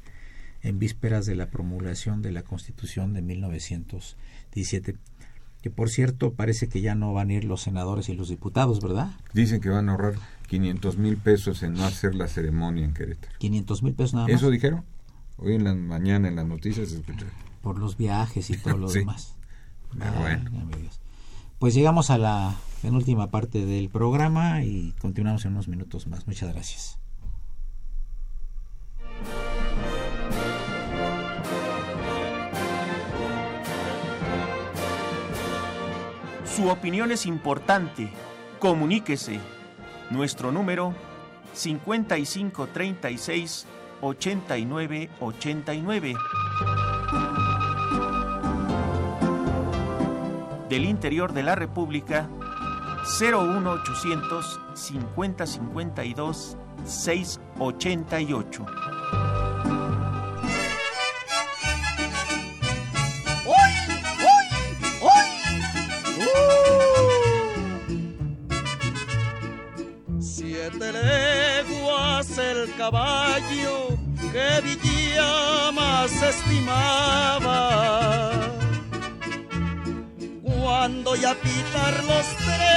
en vísperas de la promulgación de la Constitución de 1917, que por cierto parece que ya no van a ir los senadores y los diputados, ¿verdad?
Dicen que van a ahorrar 500 mil pesos en no hacer la ceremonia en Querétaro.
500 mil pesos nada más
¿Eso dijeron? Hoy en la mañana en las noticias
por los viajes y todo lo
Sí.
demás. Ay,
bueno.
amigos. Pues llegamos a la penúltima parte del programa y continuamos en unos minutos más. Muchas gracias.
Su opinión es importante. Comuníquese. Nuestro número 5536 8989. Del interior de la República 01800 5052 688.
¡Hoy! ¡Hoy! ¡Hoy!
Siete caballo que Villa más estimaba. Cuando ya pitar los trenes,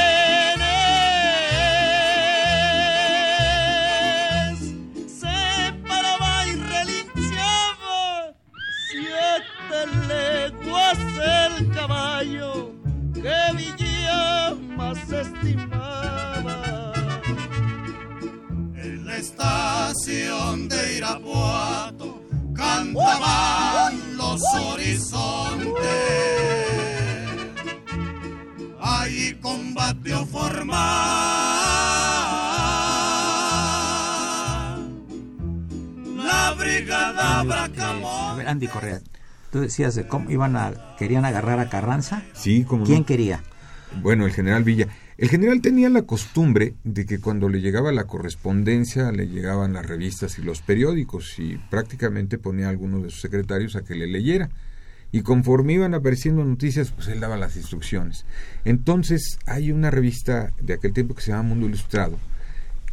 se paraba y relinchaba. Siete leguas el caballo que Villa
Irapuato cantaban los horizontes. Ahí combatió formal la brigada
A
Bracamón.
ver, Andy Correa, tú decías de cómo iban a querían agarrar a Carranza.
Sí, como
¿Quién quería?
Bueno, el general Villa. El general tenía la costumbre de que cuando le llegaba la correspondencia, le llegaban las revistas y los periódicos y prácticamente ponía a alguno de sus secretarios a que le leyera. Y conforme iban apareciendo noticias, pues él daba las instrucciones. Entonces hay una revista de aquel tiempo que se llama Mundo Ilustrado,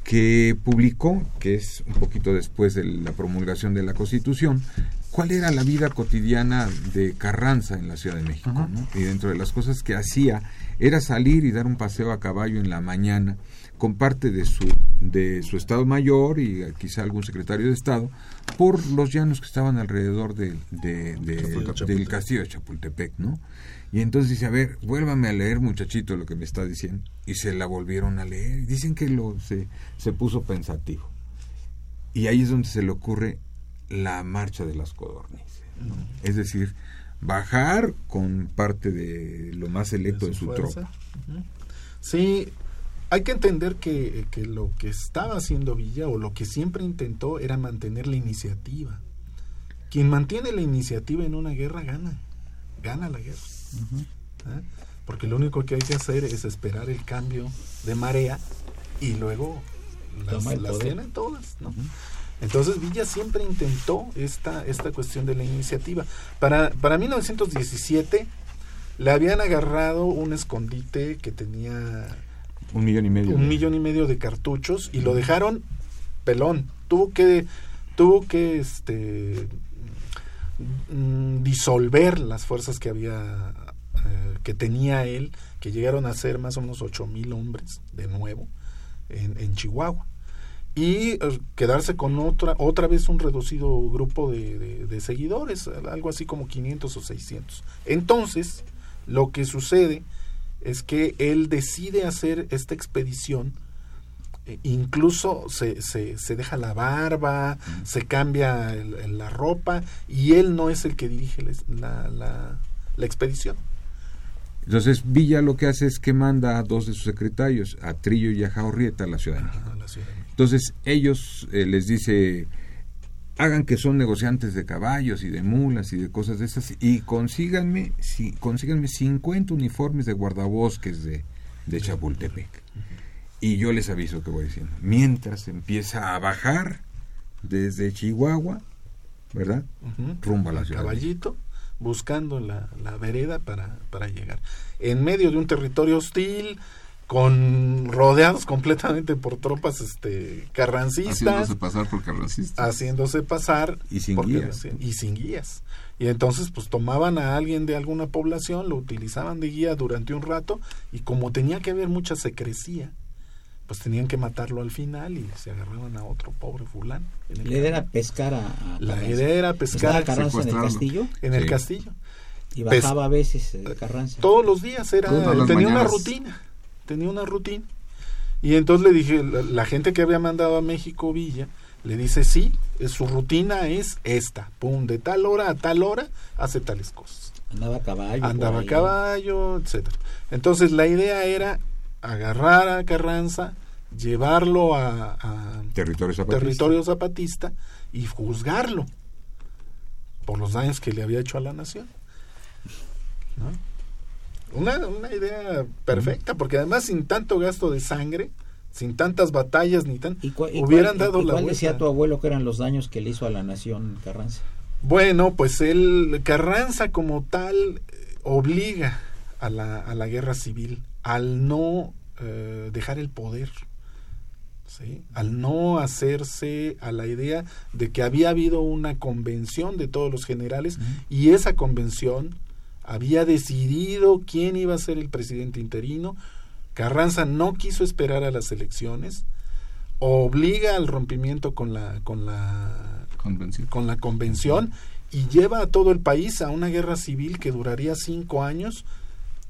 que publicó, que es un poquito después de la promulgación de la Constitución, cuál era la vida cotidiana de Carranza en la Ciudad de México. ¿no? Y dentro de las cosas que hacía era salir y dar un paseo a caballo en la mañana con parte de su, de su Estado Mayor y quizá algún secretario de Estado por los llanos que estaban alrededor de, de, de, del castillo de Chapultepec, ¿no? Y entonces dice, a ver, vuélvame a leer muchachito lo que me está diciendo. Y se la volvieron a leer. Dicen que lo, se, se puso pensativo. Y ahí es donde se le ocurre la marcha de las codornices. ¿no? Es decir, bajar con parte de lo más selecto de su, de su tropa.
Uh -huh. Sí, hay que entender que, que, lo que estaba haciendo Villa o lo que siempre intentó era mantener la iniciativa. Quien mantiene la iniciativa en una guerra gana, gana la guerra. Uh -huh. ¿Eh? Porque lo único que hay que hacer es esperar el cambio de marea y luego las, las tienen todas. ¿no? Uh -huh. Entonces Villa siempre intentó esta, esta cuestión de la iniciativa. Para, para 1917 le habían agarrado un escondite que tenía
un millón y medio.
Un millón y medio de cartuchos y lo dejaron pelón. Tuvo que, tuvo que este, mm, disolver las fuerzas que había, eh, que tenía él, que llegaron a ser más o menos ocho mil hombres de nuevo en, en Chihuahua y eh, quedarse con otra otra vez un reducido grupo de, de, de, seguidores, algo así como 500 o 600. Entonces, lo que sucede es que él decide hacer esta expedición, eh, incluso se, se, se, deja la barba, mm. se cambia el, la ropa y él no es el que dirige la, la, la expedición.
Entonces Villa lo que hace es que manda a dos de sus secretarios, a Trillo y a Jaurrieta, a la Ciudad de México. Entonces ellos eh, les dice, hagan que son negociantes de caballos y de mulas y de cosas de esas y consíganme, si, consíganme 50 uniformes de guardabosques de, de Chapultepec. Y yo les aviso que voy diciendo. Mientras empieza a bajar desde Chihuahua, ¿verdad?
Uh -huh.
Rumbo a la ciudad.
Caballito buscando la, la vereda para, para llegar. En medio de un territorio hostil, con rodeados completamente por tropas este carrancistas
haciéndose pasar por carrancistas.
haciéndose pasar
y sin guías.
y sin guías. Y entonces pues tomaban a alguien de alguna población lo utilizaban de guía durante un rato y como tenía que haber mucha secrecía pues tenían que matarlo al final y se agarraban a otro pobre fulano
la idea era pescar a, a
la idea era pescar
a Carranza en el castillo.
en sí. el castillo.
Y bajaba a veces eh, Carranza.
todos los días era tenía una rutina tenía una rutina. Y entonces le dije, la, la, gente que había mandado a México Villa, le dice, sí, su rutina es esta, pum, de tal hora a tal hora hace tales cosas.
Andaba a caballo.
Andaba a caballo, etcétera. Entonces la idea era agarrar a Carranza, llevarlo a, a
territorio, zapatista.
territorio zapatista y juzgarlo por los daños que le había hecho a la nación. ¿no? Una, una idea perfecta, porque además sin tanto gasto de sangre, sin tantas batallas ni tan
¿Y cuál,
hubieran dado
y
la
cuál
vuelta.
decía tu abuelo que eran los daños que le hizo a la nación Carranza?
Bueno, pues él Carranza como tal obliga a la, a la guerra civil al no eh, dejar el poder. ¿Sí? al no hacerse a la idea de que había habido una convención de todos los generales uh -huh. y esa convención había decidido quién iba a ser el presidente interino. Carranza no quiso esperar a las elecciones, obliga al rompimiento con la, con la,
convención.
Con la convención y lleva a todo el país a una guerra civil que duraría cinco años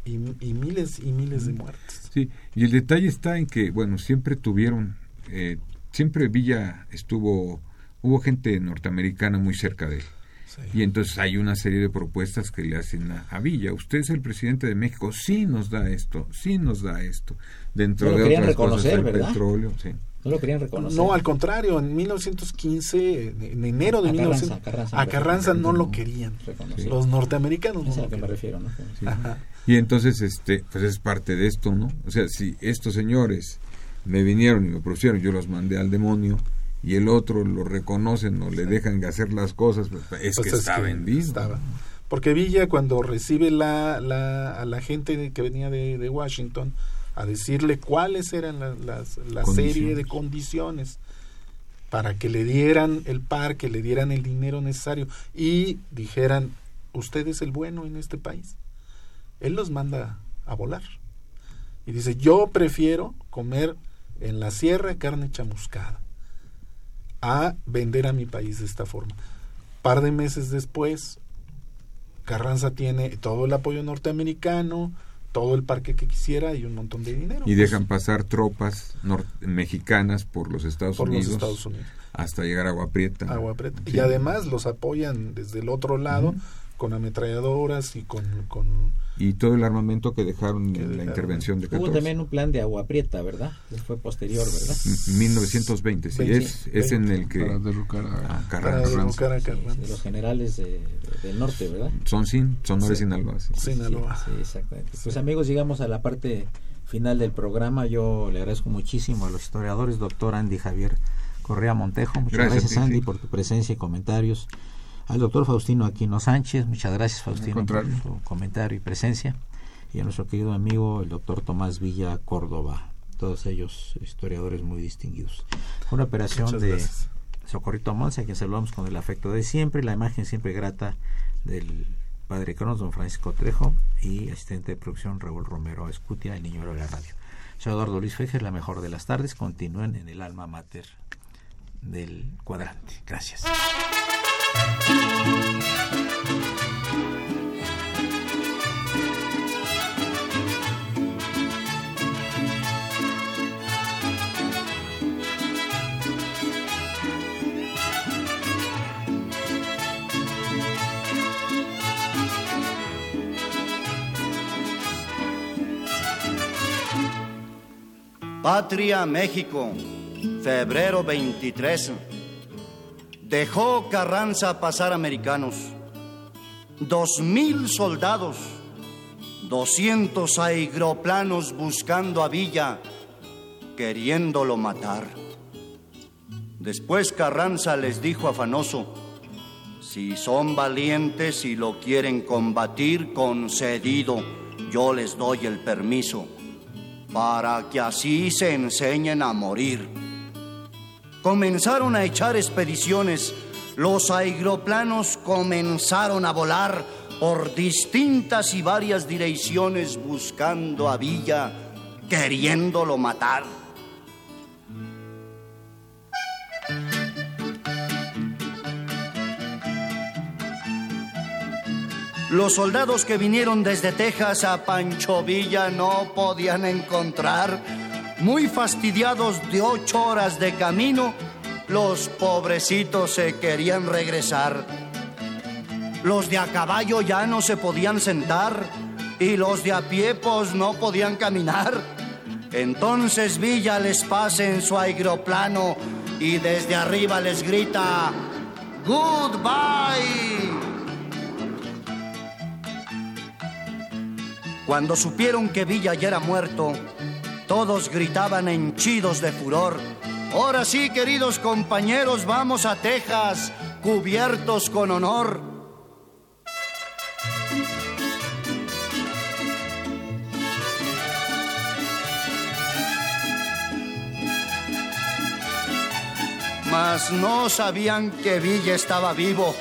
y, y miles y miles de muertes.
Sí, y el detalle está en que, bueno, siempre tuvieron, eh, siempre Villa estuvo, hubo gente norteamericana muy cerca de él. Y entonces hay una serie de propuestas que le hacen a, a, Villa. Usted es el presidente de México, sí nos da esto, sí nos da esto. Dentro
no
de otras
reconocer,
cosas, el
¿verdad?
petróleo, sí.
No lo querían reconocer.
No, al contrario, en 1915, en enero de
a
1900,
Carranza, Carranza,
a Carranza no lo querían.
Sí.
Los norteamericanos
no. Es a lo que
querían.
me refiero, ¿no?
Sí. Y entonces, este, pues es parte de esto, ¿no? O sea, si estos señores me vinieron y me propusieron, yo los mandé al demonio, y el otro lo reconocen o le dejan de hacer las cosas, pues es pues que
es
está
que
vendido.
Estaba. Porque Villa cuando recibe la, la, a la gente que venía de, de Washington a decirle cuáles eran la, las, la serie de condiciones para que le dieran el parque, le dieran el dinero necesario y dijeran, usted es el bueno en este país. Él los manda a volar. Y dice, yo prefiero comer en la sierra carne chamuscada a vender a mi país de esta forma. Par de meses después, Carranza tiene todo el apoyo norteamericano, todo el parque que quisiera y un montón de dinero.
Y dejan pasar tropas mexicanas por los Estados
por
Unidos.
Los Estados Unidos
hasta llegar a Agua Prieta.
Agua Prieta. Y además los apoyan desde el otro lado con ametralladoras y con, con
y todo el armamento que dejaron en la intervención de 14.
Hubo también un plan de Agua Prieta, ¿verdad? Fue posterior, ¿verdad?
1920, sí, 20, es, 20, es en el que...
Para derrocar a,
a Carranza. Para derrocar a Carranza.
Sí, de los generales de, del norte, ¿verdad?
Son sin, son sí. Sinaloa. Sí.
Sinaloa.
Sí, exactamente. Pues amigos, llegamos a la parte final del programa. Yo le agradezco muchísimo a los historiadores, doctor Andy Javier Correa Montejo. Muchas gracias, gracias Andy, por tu presencia y comentarios al doctor Faustino Aquino Sánchez, muchas gracias Faustino por su comentario y presencia, y a nuestro querido amigo el doctor Tomás Villa Córdoba, todos ellos historiadores muy distinguidos. Una operación muchas de gracias. Socorrito Monse, a quien saludamos con el afecto de siempre, la imagen siempre grata del padre Cronos, don Francisco Trejo, y asistente de producción Raúl Romero Escutia, el niño de la radio. Soy Eduardo Luis Fejer, la mejor de las tardes, continúen en el alma mater del cuadrante. Gracias.
Patria México, febrero 23. Dejó Carranza pasar americanos. Dos mil soldados, doscientos aeroplanos buscando a Villa, queriéndolo matar. Después Carranza les dijo afanoso, si son valientes y lo quieren combatir, concedido, yo les doy el permiso, para que así se enseñen a morir comenzaron a echar expediciones, los aeroplanos comenzaron a volar por distintas y varias direcciones buscando a Villa, queriéndolo matar. Los soldados que vinieron desde Texas a Pancho Villa no podían encontrar muy fastidiados de ocho horas de camino, los pobrecitos se querían regresar. Los de a caballo ya no se podían sentar y los de a pie pues no podían caminar. Entonces Villa les pasa en su aeroplano y desde arriba les grita, Goodbye. Cuando supieron que Villa ya era muerto, todos gritaban henchidos de furor. Ahora sí, queridos compañeros, vamos a Texas, cubiertos con honor. Mas no sabían que Villa estaba vivo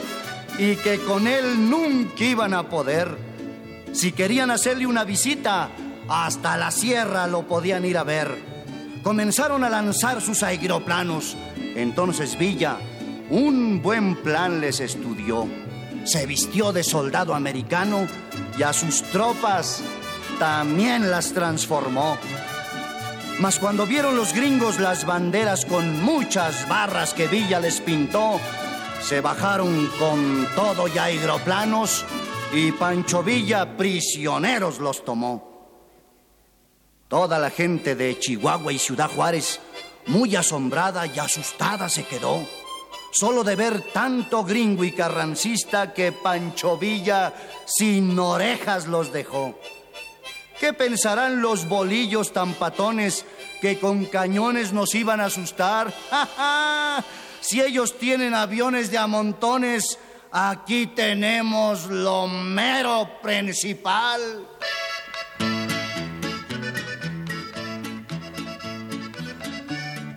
y que con él nunca iban a poder. Si querían hacerle una visita, hasta la sierra lo podían ir a ver. Comenzaron a lanzar sus aeroplanos. Entonces Villa, un buen plan les estudió. Se vistió de soldado americano y a sus tropas también las transformó. Mas cuando vieron los gringos las banderas con muchas barras que Villa les pintó, se bajaron con todo y aeroplanos y Pancho Villa prisioneros los tomó. Toda la gente de Chihuahua y Ciudad Juárez, muy asombrada y asustada, se quedó, solo de ver tanto gringo y carrancista que Pancho Villa sin orejas los dejó. ¿Qué pensarán los bolillos tan patones que con cañones nos iban a asustar? ¡Ja, ja! Si ellos tienen aviones de a montones, Aquí tenemos lo mero principal.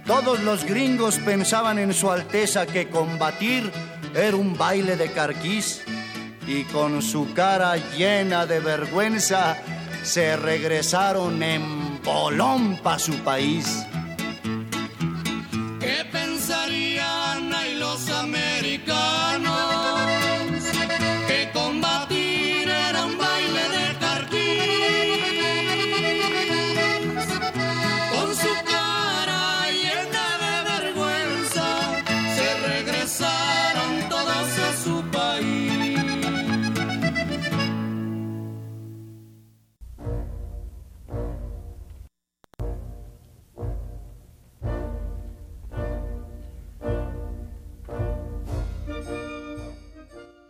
Todos los gringos pensaban en su Alteza que combatir era un baile de carquís y con su cara llena de vergüenza se regresaron en bolón pa'
su país.